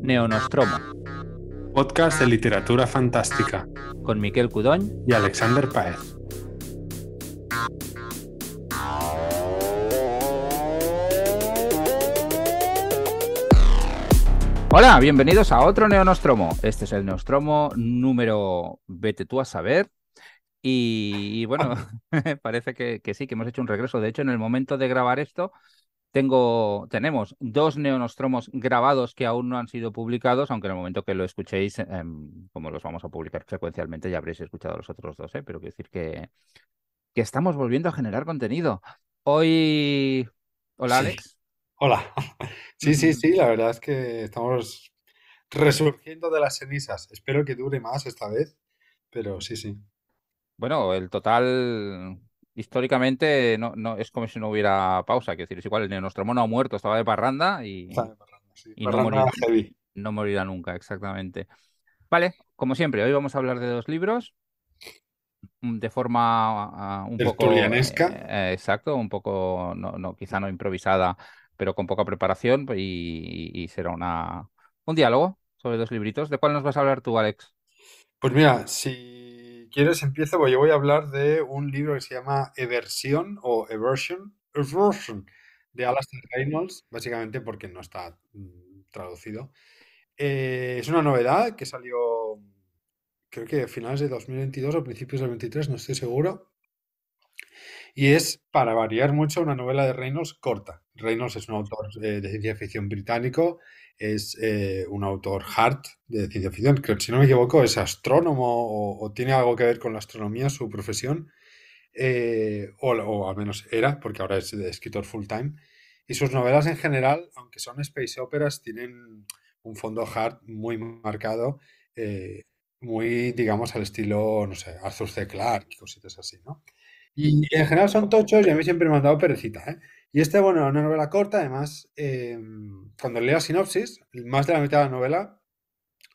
Neonostromo, Podcast de literatura fantástica con Miquel Cudoñ y Alexander Paez. Hola, bienvenidos a otro Neonostromo. Este es el Neostromo número, vete tú a saber. Y, y bueno, parece que, que sí, que hemos hecho un regreso. De hecho, en el momento de grabar esto, tengo, tenemos dos neonostromos grabados que aún no han sido publicados, aunque en el momento que lo escuchéis, em, como los vamos a publicar frecuencialmente, ya habréis escuchado los otros dos, ¿eh? pero quiero decir que, que estamos volviendo a generar contenido. Hoy. Hola, Sí. Alex. Hola. Sí, sí, sí, la verdad es que estamos resurgiendo de las cenizas. Espero que dure más esta vez, pero sí, sí. Bueno, el total. Históricamente no, no es como si no hubiera pausa, quiero decir, es igual, el neonostromo no ha muerto, estaba de parranda y, Está de parranda, sí. y no morirá. heavy. no morirá nunca, exactamente. Vale, como siempre, hoy vamos a hablar de dos libros mm, de forma ah, un poco eh, exacto, un poco no, no, quizá no improvisada, pero con poca preparación pues, y, y será una un diálogo sobre dos libritos. ¿De cuál nos vas a hablar tú, Alex? Pues mira, si quieres empiezo, pues yo voy a hablar de un libro que se llama Eversión o Eversion, Eversion de Alastair Reynolds, básicamente porque no está mm, traducido. Eh, es una novedad que salió, creo que a finales de 2022 o principios del 23, no estoy seguro. Y es, para variar mucho, una novela de Reynolds corta. Reynolds es un autor eh, de ciencia ficción británico, es eh, un autor hard de ciencia ficción, que si no me equivoco es astrónomo o, tiene algo que ver con la astronomía, su profesión, eh, o, al menos era, porque ahora es escritor full time. Y sus novelas en general, aunque son space operas, tienen un fondo hard muy marcado, eh, muy, digamos, al estilo, no sé, Arthur C. Clarke cositas así, ¿no? Y en general son tochos y a mí siempre me han dado perecita, ¿eh? Y esta, bueno, una novela corta, además, eh, cuando leo la sinopsis, más de la mitad de la novela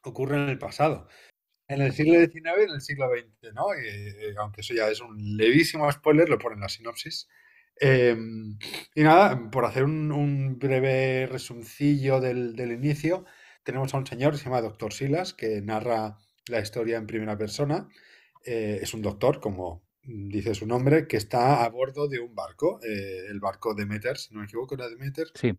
ocurre en el pasado. En el siglo XIX y en el siglo XX, ¿no? Eh, eh, aunque eso ya es un levísimo spoiler, lo pone en la sinopsis. Eh, y nada, por hacer un, breve resumcillo del, del inicio, tenemos a un señor que se llama Doctor Silas, que narra la historia en primera persona. Eh, es un doctor, como dice su nombre, que está a bordo de un barco, eh, el barco Demeter, si no me equivoco, era Demeter, Sí,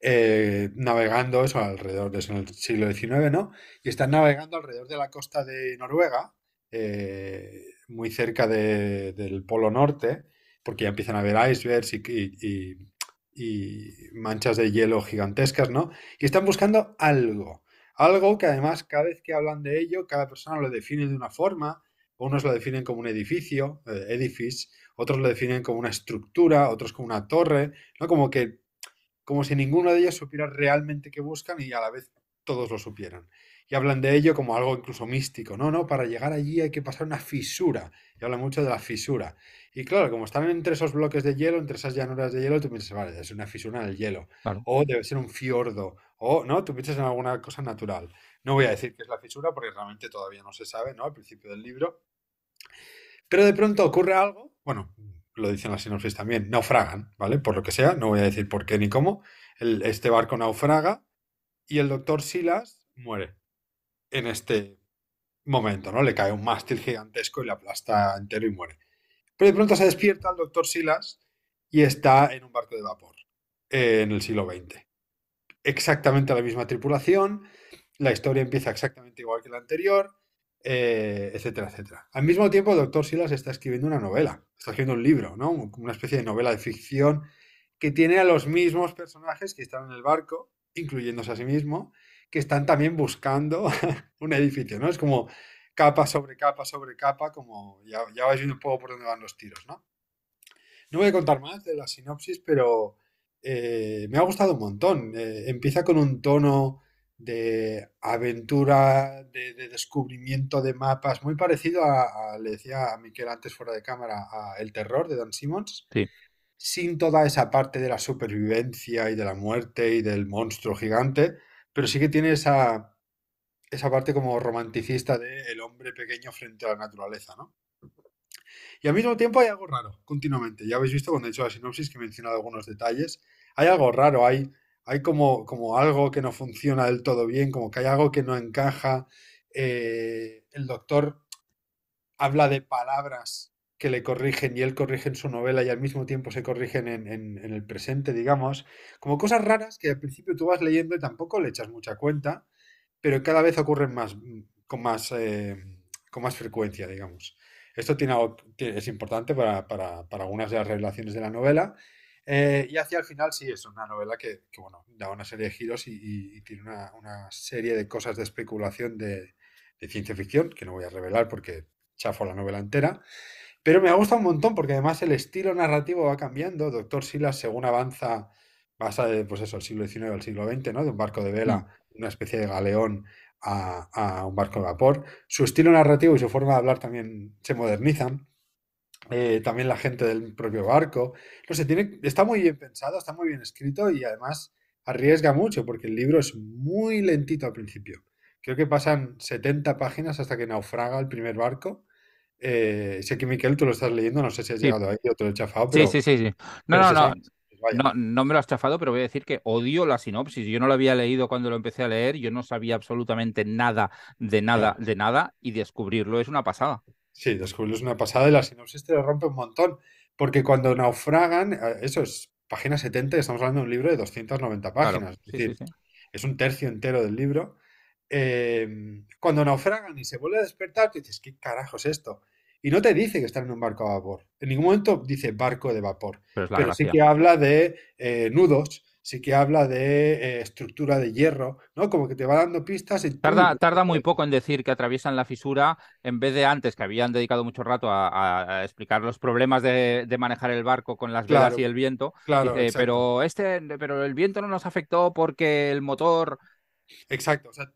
eh, navegando eso alrededor de eso en el siglo XIX, ¿no? Y están navegando alrededor de la costa de Noruega, eh, muy cerca de- del Polo Norte, porque ya empiezan a haber icebergs y, y- y- y manchas de hielo gigantescas, ¿no? Y están buscando algo, algo que además cada vez que hablan de ello, cada persona lo define de una forma, unos lo definen como un edificio, eh, edifice, otros lo definen como una estructura, otros como una torre, ¿no? Como que como si ninguno de ellos supiera realmente qué buscan y a la vez todos lo supieran. Y hablan de ello como algo incluso místico. No, no, para llegar allí hay que pasar una fisura. Y hablan mucho de la fisura. Y claro, como están entre esos bloques de hielo, entre esas llanuras de hielo, tú piensas, vale, es una fisura en el hielo. claro. O debe ser un fiordo. O, ¿no? Tú piensas en alguna cosa natural. No voy a decir que es la fisura porque realmente todavía no se sabe, ¿no? Al principio del libro. Pero de pronto ocurre algo, bueno, lo dicen las sinopsis también, naufragan, ¿vale? Por lo que sea, no voy a decir por qué ni cómo. Este barco naufraga y el doctor Silas muere en este momento, ¿no? Le cae un mástil gigantesco y le aplasta entero y muere. Pero de pronto se despierta el doctor Silas y está en un barco de vapor eh, en el siglo XX. Exactamente la misma tripulación, la historia empieza exactamente igual que la anterior, eh, etcétera, etcétera. Al mismo tiempo, el doctor Silas está escribiendo una novela, está escribiendo un libro, ¿no? Una especie de novela de ficción que tiene a los mismos personajes que están en el barco, incluyéndose a sí mismo, que están también buscando un edificio, ¿no? Es como capa sobre capa sobre capa, como ya, ya vais viendo un poco por dónde van los tiros, ¿no? No voy a contar más de la sinopsis, pero eh, me ha gustado un montón. Eh, empieza con un tono de aventura, de, de descubrimiento de mapas, muy parecido a, a- le decía a Miquel antes fuera de cámara, a El Terror de Don Simmons, Sí. sin toda esa parte de la supervivencia y de la muerte y del monstruo gigante, pero sí que tiene esa, esa parte como romanticista de el hombre pequeño frente a la naturaleza, ¿no? Y al mismo tiempo hay algo raro, continuamente. Ya habéis visto cuando he hecho la sinopsis que he mencionado algunos detalles. Hay algo raro, hay, hay como, como algo que no funciona del todo bien, como que hay algo que no encaja. Eh, el doctor habla de palabras que le corrigen y él corrige en su novela y al mismo tiempo se corrigen en, el presente, digamos. Como cosas raras que al principio tú vas leyendo y tampoco le echas mucha cuenta, pero cada vez ocurren más, con más, eh, con más frecuencia, digamos. Esto tiene es importante para, para, para, algunas de las revelaciones de la novela. Eh, y hacia el final sí es una novela que, que bueno, da una serie de giros y, y, tiene una, una, serie de cosas de especulación de, de, ciencia ficción, que no voy a revelar porque chafo la novela entera. Pero me ha gustado un montón porque además el estilo narrativo va cambiando. Doctor Silas, según avanza, pasa de pues eso, el siglo XIX al siglo XX, ¿no? de un barco de vela, mm. una especie de galeón, a, a, un barco de vapor. Su estilo narrativo y su forma de hablar también se modernizan. Eh, también la gente del propio barco. No sé, tiene, está muy bien pensado, está muy bien escrito y además arriesga mucho porque el libro es muy lentito al principio. Creo que pasan 70 páginas hasta que naufraga el primer barco. Eh, sé que Miquel, tú lo estás leyendo, no sé si has Sí. llegado ahí o te lo he chafado, pero, Sí, sí, sí, sí. No, no, no. Pues. No, no me lo has chafado, pero voy a decir que odio la sinopsis. Yo no lo había leído cuando lo empecé a leer, yo no sabía absolutamente nada de nada, de nada, y descubrirlo es una pasada. Sí, descubrirlo es una pasada y la sinopsis te lo rompe un montón. Porque cuando naufragan, eh, eso es página 70, y estamos hablando de un libro de 290 Claro, páginas. Es sí, decir, sí. es un tercio entero del libro. Eh, cuando naufragan y se vuelve a despertar, tú dices, ¿qué carajo es esto? Y no te dice que están en un barco a vapor. En ningún momento dice barco de vapor. Pero Pero sí que habla de eh, nudos, sí que habla de eh, estructura de hierro, ¿no? Como que te va dando pistas y. Tarda, tarda muy poco en decir que atraviesan la fisura, en vez de antes, que habían dedicado mucho rato a, explicar los problemas de, de manejar el barco con las velas Claro, y el viento. claro, Dice, pero este, pero el viento no nos afectó porque el motor. Exacto, o sea,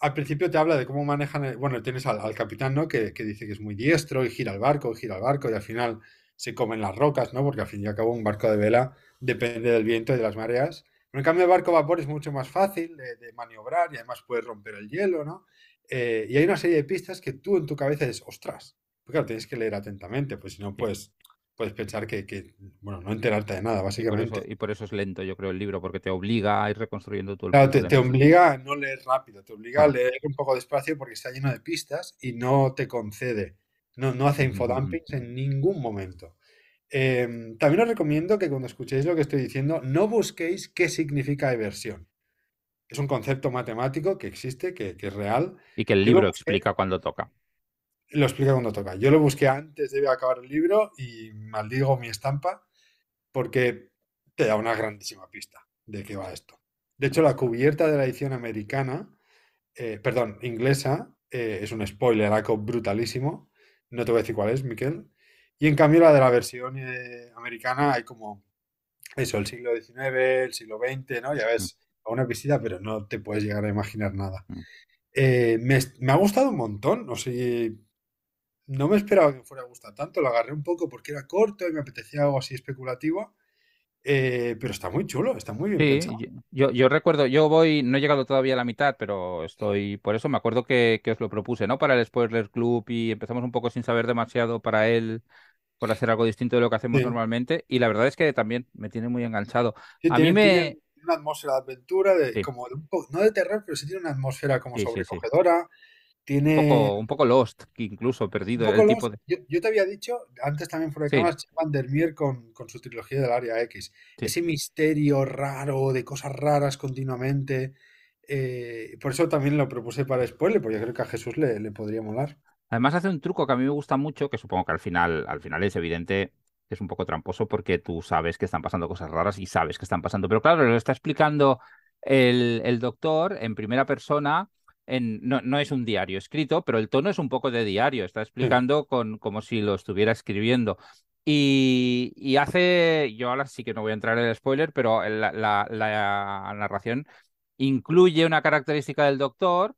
al principio te habla de cómo manejan, el- bueno, tienes al, al capitán, ¿no? Que, que dice que es muy diestro y gira el barco, gira el barco y al final se comen las rocas, ¿no? Porque al fin y al cabo un barco de vela depende del viento y de las mareas. Pero en cambio el barco a vapor es mucho más fácil de, de maniobrar y además puedes romper el hielo, ¿no? Eh, y hay una serie de pistas que tú en tu cabeza dices, ostras, porque claro, tienes que leer atentamente, pues si no Sí. puedes, puedes pensar que, que, bueno, no enterarte de nada, Y por, eso, básicamente. y por eso es lento, yo creo, el libro, porque te obliga a ir reconstruyendo el Claro, te, te obliga a no leer rápido, te obliga a leer un poco despacio porque está lleno de pistas y no te concede, no, no hace infodumpings en ningún momento. Eh, también os recomiendo que cuando escuchéis lo que estoy diciendo, no busquéis qué significa eversión. Es un concepto matemático que existe, que, que es real. Y que el libro busqué, explica cuando toca. lo explica cuando toca. Yo lo busqué antes de acabar el libro y maldigo mi estampa porque te da una grandísima pista de qué va esto. De hecho, la cubierta de la edición americana, eh, perdón, inglesa, eh, es un spoiler algo brutalísimo. No te voy a decir cuál es, Miquel. Y en cambio, la de la versión eh, americana hay como eso, el siglo XIX, el siglo XX, ¿no? Ya Mm, ves, a una visita, pero no te puedes llegar a imaginar nada. mm. Eh, me, me ha gustado un montón, o sea, no me esperaba que me fuera a gustar tanto, lo agarré un poco porque era corto y me apetecía algo así especulativo, eh, pero está muy chulo, está muy bien Sí, pensado. yo, yo, recuerdo, yo voy, no he llegado todavía a la mitad, pero estoy, por eso me acuerdo que, que os lo propuse, ¿no? Para el Spoiler Club y empezamos un poco sin saber demasiado para él, por hacer algo distinto de lo que hacemos Sí, normalmente, y la verdad es que también me tiene muy enganchado. sí, A mí tiene, tiene me... una atmósfera de aventura, de, como de un poco, no de terror, pero sí tiene una atmósfera como sí, Un tiene poco, un poco Lost, incluso perdido, el tipo de... Yo, yo te había dicho, antes también fuera de Sí, cámaras, Van der Meer con, con su trilogía del Área X, sí. ese misterio raro, de cosas raras continuamente, eh, por eso también lo propuse para spoiler, porque yo creo que a Jesús le, le podría molar. Además hace un truco que a mí me gusta mucho, que supongo que al final, al final es evidente que es un poco tramposo porque tú sabes que están pasando cosas raras y sabes que están pasando. Pero claro, lo está explicando el, el doctor en primera persona. En, no, no es un diario escrito, pero el tono es un poco de diario. Está Sí, explicando con, como si lo estuviera escribiendo. Y, y hace, yo ahora sí que no voy a entrar en el spoiler, pero la, la- la narración incluye una característica del doctor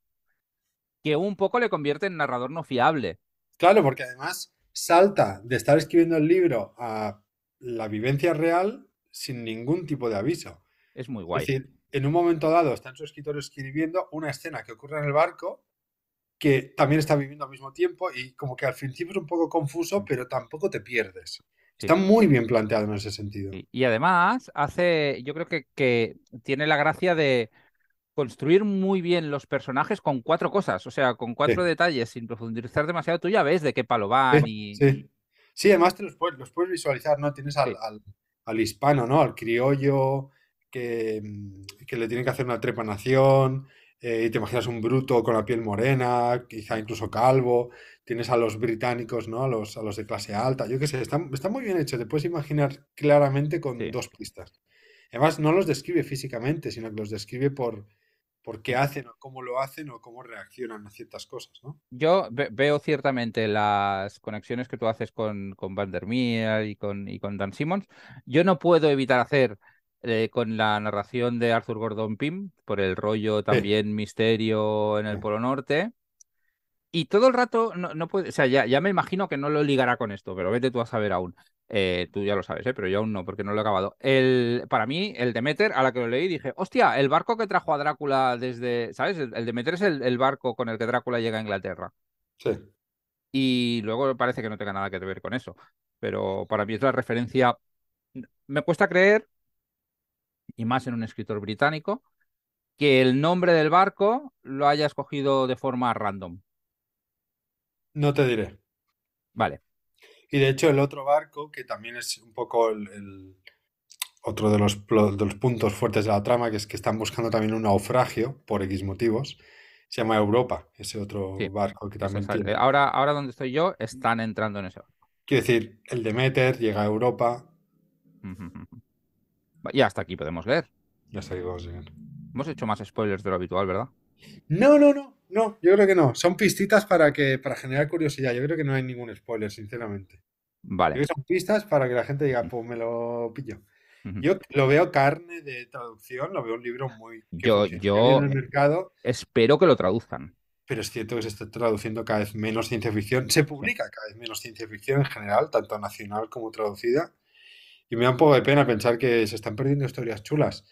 que un poco le convierte en narrador no fiable. Claro, porque además salta de estar escribiendo el libro a la vivencia real sin ningún tipo de aviso. Es muy Es guay. decir, en un momento dado está en su escritorio escribiendo una escena que ocurre en el barco que también está viviendo al mismo tiempo y como que al principio es un poco confuso, pero tampoco te pierdes. Está muy bien planteado en ese sentido. Y, además hace, yo creo que, que tiene la gracia de construir muy bien los personajes con cuatro cosas, o sea, con cuatro detalles, sin profundizar demasiado. Tú ya ves de qué palo van y... Sí, sí. además te los puedes, los puedes visualizar, ¿no? Tienes al, al, hispano, ¿no? Al criollo que, mm, que le tienen que hacer una trepanación, eh, y te imaginas un bruto con la piel morena, quizá incluso calvo, tienes a los británicos, ¿no? A los, a los de clase alta, yo qué sé, está, está muy bien hecho, te puedes imaginar claramente con dos pistas. Además, no los describe físicamente, sino que los describe por, por qué hacen o cómo lo hacen o cómo reaccionan a ciertas cosas, ¿no? Yo veo ciertamente las conexiones que tú haces con, con Van der Meer y con, y con Dan Simmons. Yo no puedo evitar hacer eh, con la narración de Arthur Gordon Pym, por el rollo también misterio en el Polo Norte. Y todo el rato, no, no puede, o sea, ya, ya, me imagino que no lo ligará con esto, pero vete tú a saber aún. Eh, tú ya lo sabes, ¿eh? pero yo aún no, porque no lo he acabado. El, para mí, el Demeter, a la que lo leí, dije, hostia, el barco que trajo a Drácula desde, ¿sabes? El, Demeter es el, el, barco con el que Drácula llega a Inglaterra. Sí. Y luego parece que no tenga nada que ver con eso, pero para mí es la referencia. Me cuesta creer y más en un escritor británico, que el nombre del barco lo haya escogido de forma random. No te diré. Vale. Y de hecho el otro barco, que también es un poco el, otro de los, los, puntos fuertes de la trama, que es que están buscando también un naufragio por X motivos, se llama Europa, ese otro barco que también tiene... Ahora, ahora donde estoy yo, están entrando en ese barco. Quiero decir, el Demeter llega a Europa. Y hasta aquí podemos leer. Ya hasta aquí podemos llegar. Hemos hecho más spoilers de lo habitual, ¿verdad? No, no, no, no, yo creo que no. Son pistitas para que para generar curiosidad. Yo creo que no hay ningún spoiler, sinceramente. Vale. Creo que son pistas para que la gente diga, pues me lo pillo. Yo lo veo carne de traducción, lo veo un libro muy. Yo, yo en el mercado, espero que lo traduzcan. Pero es cierto que se está traduciendo cada vez menos ciencia ficción. Se publica cada vez menos ciencia ficción en general, tanto nacional como traducida. Y me da un poco de pena pensar que se están perdiendo historias chulas.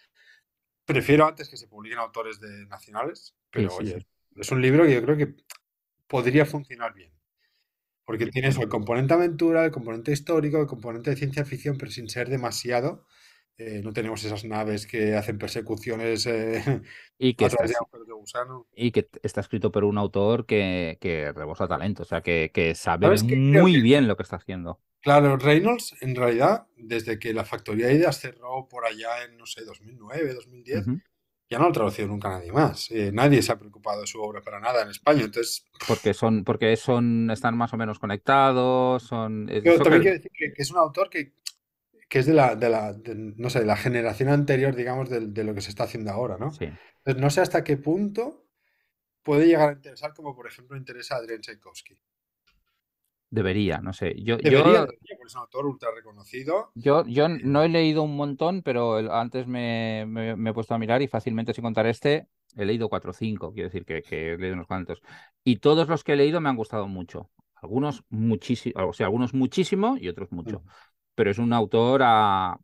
Prefiero antes que se publiquen autores de nacionales, pero oye, es un libro que yo creo que podría funcionar bien. Porque tienes el componente aventura, el componente histórico, el componente de ciencia ficción, pero sin ser demasiado. Eh, no tenemos esas naves que hacen persecuciones eh, y, que está, de gusano. y que está escrito por un autor que, que rebosa talento, o sea, que, que sabe muy bien lo que está haciendo. Claro, Reynolds, en realidad, desde que la factoría de ideas cerró por allá en, no sé, 2009, 2010, ya no ha traducido nunca nadie más. Eh, nadie se ha preocupado de su obra para nada en España. Entonces, porque son, porque son, están más o menos conectados, son. Pero también quiero decir que, es un autor que, que es de la, de la no sé, de la generación anterior, digamos, de, de, lo que se está haciendo ahora, ¿no? Sí. Entonces, no sé hasta qué punto puede llegar a interesar, como por ejemplo interesa a Adrian Tchaikovsky. Debería, no sé. Yo, debería, yo, es un autor ultra reconocido. Yo, yo no he leído un montón, pero antes me, he puesto a mirar y fácilmente sin contar este, he leído cuatro o cinco, quiero decir que, he leído unos cuantos. Y todos los que he leído me han gustado mucho. Algunos muchísimo, o sea, algunos muchísimo y otros mucho. Mm. Pero es un autor a...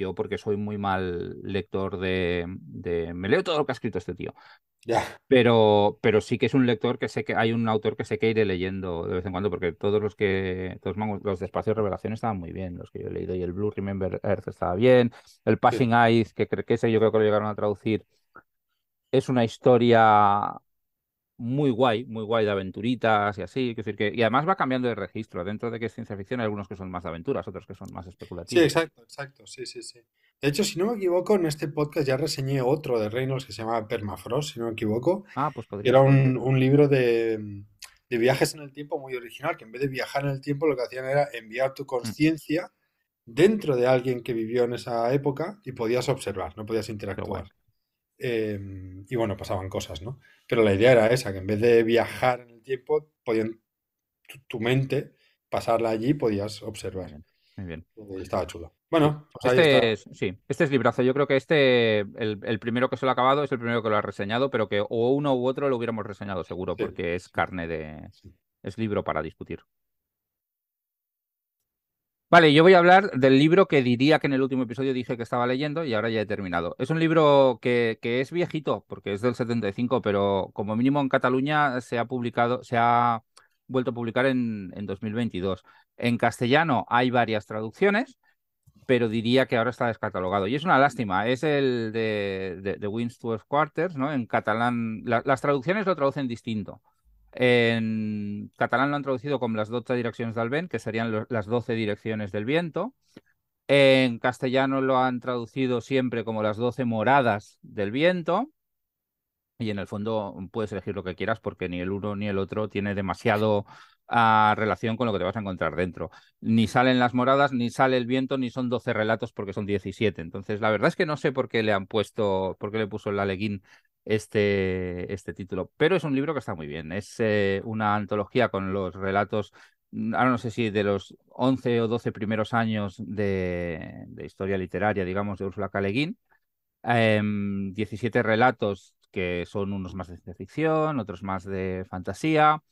Yo porque soy muy mal lector de, de... Me leo todo lo que ha escrito este tío. Pero, pero sí que es un lector que sé que hay un autor que sé que iré leyendo de vez en cuando, porque todos los que, todos los de Espacio de Revelación estaban muy bien, los que yo he leído, y el Blue Remember Earth estaba bien, el Passing Eyes, que, que ese yo creo que lo llegaron a traducir, es una historia muy guay, muy guay de aventuritas y así. decir que, y además va cambiando de registro. Dentro de que es ciencia ficción hay algunos que son más de aventuras, otros que son más especulativos. Sí, exacto, exacto. Sí, sí, sí. De hecho, si no me equivoco, en este podcast ya reseñé otro de Reynolds que se llama Permafrost, si no me equivoco. Ah, pues podría. Era un, un libro de, de, viajes en el tiempo muy original, que en vez de viajar en el tiempo lo que hacían era enviar tu mm. conciencia dentro de alguien que vivió en esa época y podías observar, no podías interactuar. Em, y bueno, pasaban cosas, ¿no? Pero la idea era esa, que en vez de viajar en el tiempo, podían tu, mente pasarla allí podías observar. Muy bien. estaba chulo. Bueno, pues este Es, sí, este es librazo. Yo creo que este, el, primero que se lo ha acabado, es el primero que lo ha reseñado, pero que o uno u otro lo hubiéramos reseñado seguro, porque es carne de. Es libro para discutir. Vale, yo voy a hablar del libro que diría que en el último episodio dije que estaba leyendo y ahora ya he terminado. Es un libro que, es viejito, porque es del 75, pero como mínimo en Cataluña se ha publicado, se ha vuelto a publicar en, en 2022. En castellano hay varias traducciones, pero diría que ahora está descatalogado. Y es una lástima, es el de, de, de Quarters, ¿no? En catalán, la, las traducciones lo traducen distinto. En catalán lo han traducido como las 12 direcciones del vent, que serían las 12 direcciones del viento. En castellano lo han traducido siempre como las 12 moradas del viento. Y en el fondo puedes elegir lo que quieras porque ni el uno ni el otro tiene demasiado uh, relación con lo que te vas a encontrar dentro. Ni salen las moradas, ni sale el viento, ni son 12 relatos porque son 17. Entonces, la verdad es que no sé por qué le han puesto, por qué le puso el Aleguín este, este título. Pero es un libro que está muy bien. Es eh, una antología con los relatos, mm, ahora no sé si de los 11 o 12 primeros años de, de historia literaria, digamos, de Úrsula K. Le Guin. Eh, 17 relatos que son unos más de ciencia ficción, otros más de fantasía,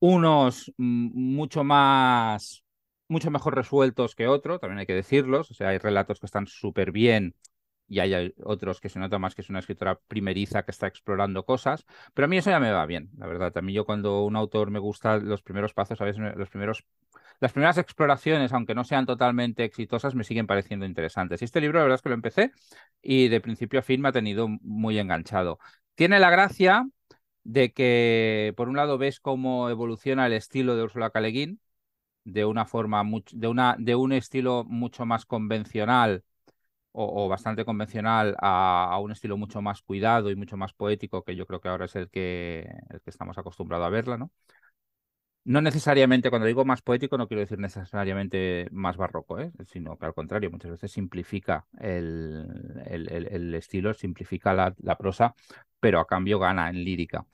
unos mucho más, mucho mejor resueltos que otros, también hay que decirlos, o sea, hay relatos que están súper bien y hay otros que se nota más que es una escritora primeriza que está explorando cosas, pero a mí eso ya me va bien, la verdad. A mí yo cuando un autor me gusta los primeros pasos, a veces los primeros, las primeras exploraciones, aunque no sean totalmente exitosas, me siguen pareciendo interesantes. Y este libro, la verdad es que lo empecé y de principio a fin me ha tenido muy enganchado. Tiene la gracia de que, por un lado, ves cómo evoluciona el estilo de Ursula K. Le Guin, de una forma, de, una, de un estilo mucho más convencional o, o bastante convencional a, a, un estilo mucho más cuidado y mucho más poético, que yo creo que ahora es el que, el que estamos acostumbrados a verla, ¿no? No necesariamente, cuando digo más poético, no quiero decir necesariamente más barroco, ¿eh? sino que al contrario, muchas veces simplifica el, el, el, estilo, simplifica la, la, prosa, pero a cambio gana en lírica.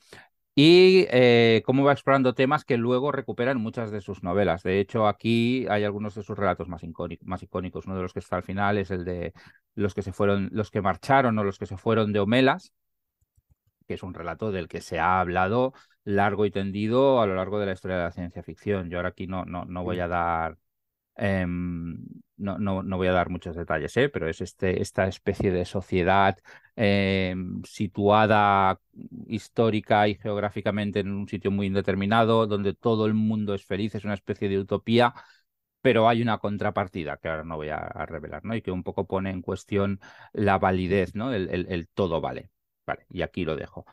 Y eh, cómo va explorando temas que luego recuperan muchas de sus novelas. De hecho, aquí hay algunos de sus relatos más, más icónicos. Uno de los que está al final es el de los que se fueron, los que marcharon o los que se fueron de Homelas, que es un relato del que se ha hablado largo y tendido a lo largo de la historia de la ciencia ficción. Yo ahora aquí no, no, no voy a dar eh, no, no, no, voy a dar muchos detalles, ¿eh? pero es este, esta especie de sociedad eh, situada histórica y geográficamente en un sitio muy indeterminado, donde todo el mundo es feliz, es una especie de utopía, pero hay una contrapartida que ahora no voy a, a revelar, ¿no? Y que un poco pone en cuestión la validez, ¿no? El, el, el todo vale. Vale, y aquí lo dejo.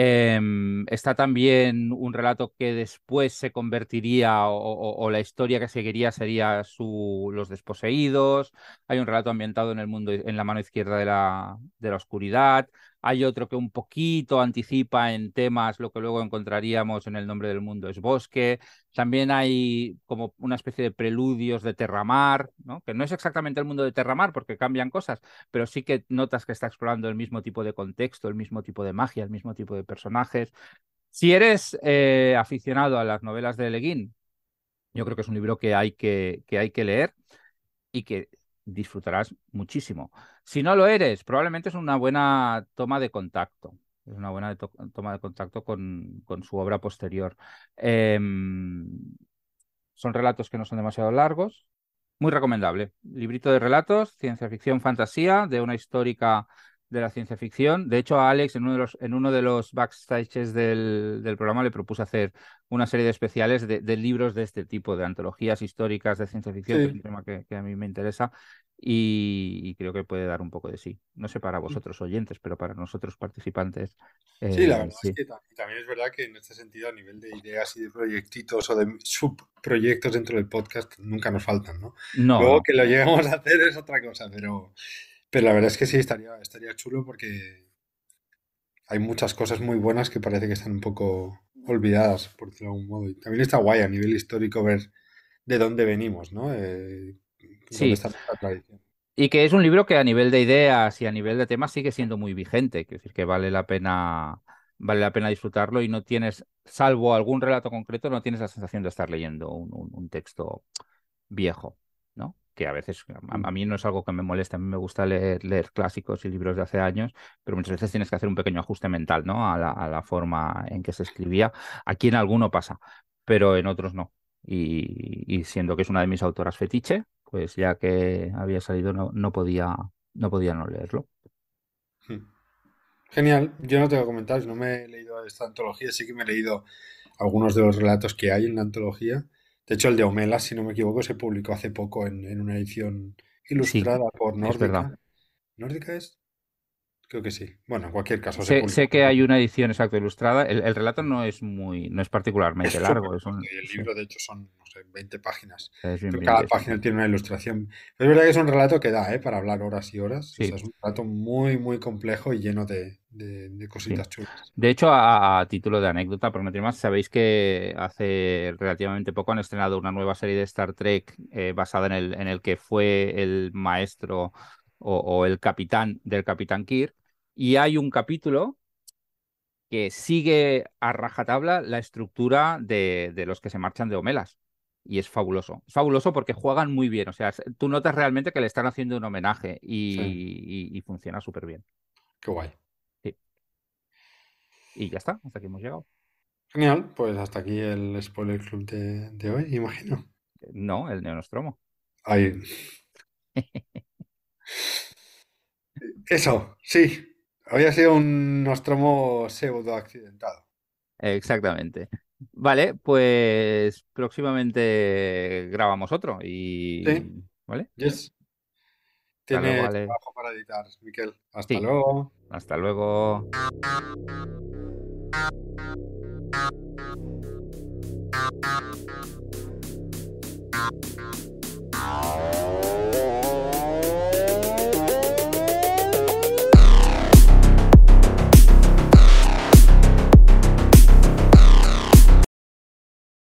Eh, está también un relato que después se convertiría o, la historia que seguiría sería Los Desposeídos. Hay un relato ambientado en el mundo, en la mano izquierda de la, de la oscuridad. Hay otro que un poquito anticipa en temas lo que luego encontraríamos en El nombre del mundo es bosque. También hay como una especie de preludios de Terramar, ¿no? que no es exactamente el mundo de Terramar porque cambian cosas, pero sí que notas que está explorando el mismo tipo de contexto, el mismo tipo de magia, el mismo tipo de personajes. Si eres eh, aficionado a las novelas de Leguín, yo creo que es un libro que hay que, que, hay que leer y que disfrutarás muchísimo. Si no lo eres, probablemente es una buena toma de contacto. Es una buena to toma de contacto con, con su obra posterior. Eh, son relatos que no son demasiado largos. Muy recomendable. Librito de relatos, ciencia ficción, fantasía, de una histórica de la ciencia ficción. De hecho, a Alex en uno de los, en uno de los backstages del, del programa le propuse hacer una serie de especiales de, de, libros de este tipo, de antologías históricas de ciencia ficción, sí. que es un tema que, que, a mí me interesa y, y, creo que puede dar un poco de sí. No sé para vosotros oyentes, pero para nosotros participantes. Eh, sí, la verdad sí. es que también es verdad que en este sentido, a nivel de ideas y de proyectitos o de subproyectos dentro del podcast, nunca nos faltan, ¿no? no Luego que lo lleguemos a hacer es otra cosa, pero... Pero la verdad es que sí, estaría, estaría chulo porque hay muchas cosas muy buenas que parece que están un poco olvidadas, por decirlo de algún modo. Y también está guay a nivel histórico ver de dónde venimos, ¿no? Eh, sí. Está tradición. Y que es un libro que a nivel de ideas y a nivel de temas sigue siendo muy vigente, es decir, que vale la pena vale la pena disfrutarlo y no tienes, salvo algún relato concreto, no tienes la sensación de estar leyendo un, un, un texto viejo. Que a veces a, a, mí no es algo que me moleste, a mí me gusta leer, leer, clásicos y libros de hace años, pero muchas veces tienes que hacer un pequeño ajuste mental ¿no? a, la, a la forma en que se escribía. Aquí en alguno pasa, pero en otros no. Y, y siendo que es una de mis autoras fetiche, pues ya que había salido no, no podía, no podía no leerlo. Hmm. Genial, yo no tengo comentarios, no me he leído esta antología, sí que me he leído algunos de los relatos que hay en la antología. De hecho, el de Omela, si no me equivoco, se publicó hace poco en, en una edición ilustrada por es. Nórdica. ¿Nórdica es? Creo que sí. Bueno, en cualquier caso, Sé, sé que hay una edición exacta ilustrada. El, el relato no es muy, no es particularmente largo. Es un- el sí, libro, de hecho, son, no sé, 20 páginas. Pero cada página tiene una ilustración. Es verdad que es un relato que da, ¿eh? Para hablar horas y horas. O Sí, sea, es un relato muy, muy complejo y lleno de, de- de sí. cositas chulas. De hecho, a, a título de anécdota, por no más, sabéis que hace relativamente poco han estrenado una nueva serie de Star Trek eh, basada en el, en el que fue el maestro o, o el capitán del Capitán Kirk. Y hay un capítulo que sigue a rajatabla la estructura de, de los que se marchan de Homelas. Y es fabuloso. Es fabuloso porque juegan muy bien. O sea, tú notas realmente que le están haciendo un homenaje y, Sí, y- y funciona súper bien. qué guay. Sí. Y ya está, hasta aquí hemos llegado. Genial, pues hasta aquí el spoiler club de, de hoy, imagino. No, el Neonostromo. Ahí. Eso, sí. Había sido un Nostromo pseudo accidentado. Exactamente. Vale, pues próximamente grabamos otro Sí, y... ¿Vale? yes. Hasta luego, Tiene vale. trabajo para editar, Miquel. Hasta Sí, luego. hasta luego. Oh.